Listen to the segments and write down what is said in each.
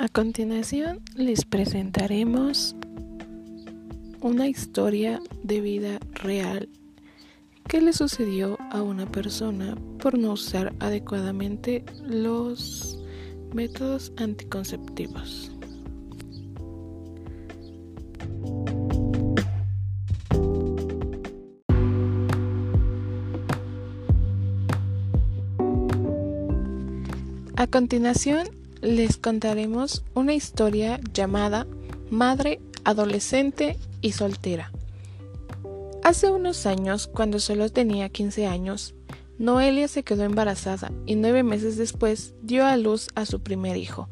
A continuación les presentaremos una historia de vida real que le sucedió a una persona por no usar adecuadamente los métodos anticonceptivos. A continuación les contaremos una historia llamada Madre, Adolescente y Soltera. Hace unos años, cuando solo tenía 15 años, Noelia se quedó embarazada y nueve meses después dio a luz a su primer hijo.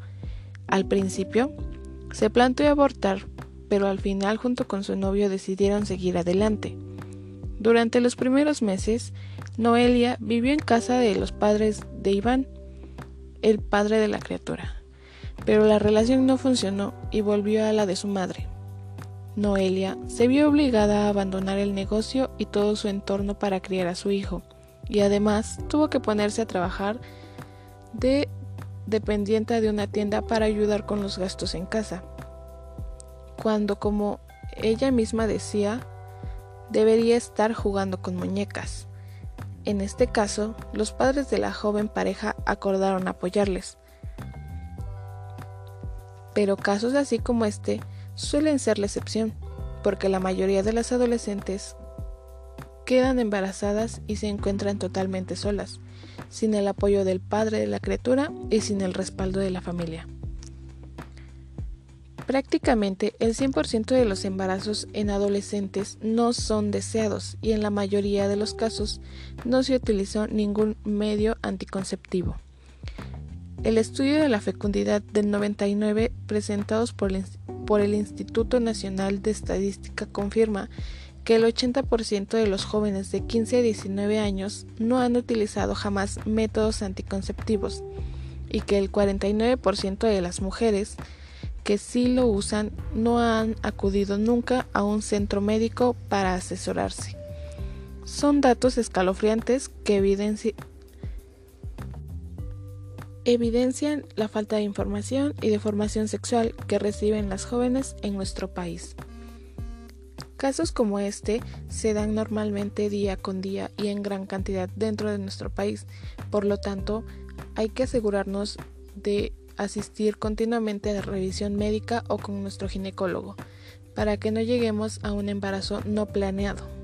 Al principio, se planteó abortar, pero al final junto con su novio decidieron seguir adelante. Durante los primeros meses, Noelia vivió en casa de los padres de Iván, el padre de la criatura. Pero la relación no funcionó y volvió a la de su madre. Noelia se vio obligada a abandonar el negocio y todo su entorno para criar a su hijo, y además tuvo que ponerse a trabajar de dependiente de una tienda para ayudar con los gastos en casa. Cuando, como ella misma decía, debería estar jugando con muñecas. En este caso, los padres de la joven pareja acordaron apoyarles. Pero casos así como este suelen ser la excepción, porque la mayoría de las adolescentes quedan embarazadas y se encuentran totalmente solas, sin el apoyo del padre de la criatura y sin el respaldo de la familia. Prácticamente el 100% de los embarazos en adolescentes no son deseados y en la mayoría de los casos no se utilizó ningún medio anticonceptivo. El estudio de la fecundidad del 99 presentados por el, por el Instituto Nacional de Estadística confirma que el 80% de los jóvenes de 15 a 19 años no han utilizado jamás métodos anticonceptivos y que el 49% de las mujeres que sí lo usan no han acudido nunca a un centro médico para asesorarse. Son datos escalofriantes que evidencian la falta de información y de formación sexual que reciben las jóvenes en nuestro país. Casos como este se dan normalmente día con día y en gran cantidad dentro de nuestro país, por lo tanto hay que asegurarnos de asistir continuamente a la revisión médica o con nuestro ginecólogo, para que no lleguemos a un embarazo no planeado.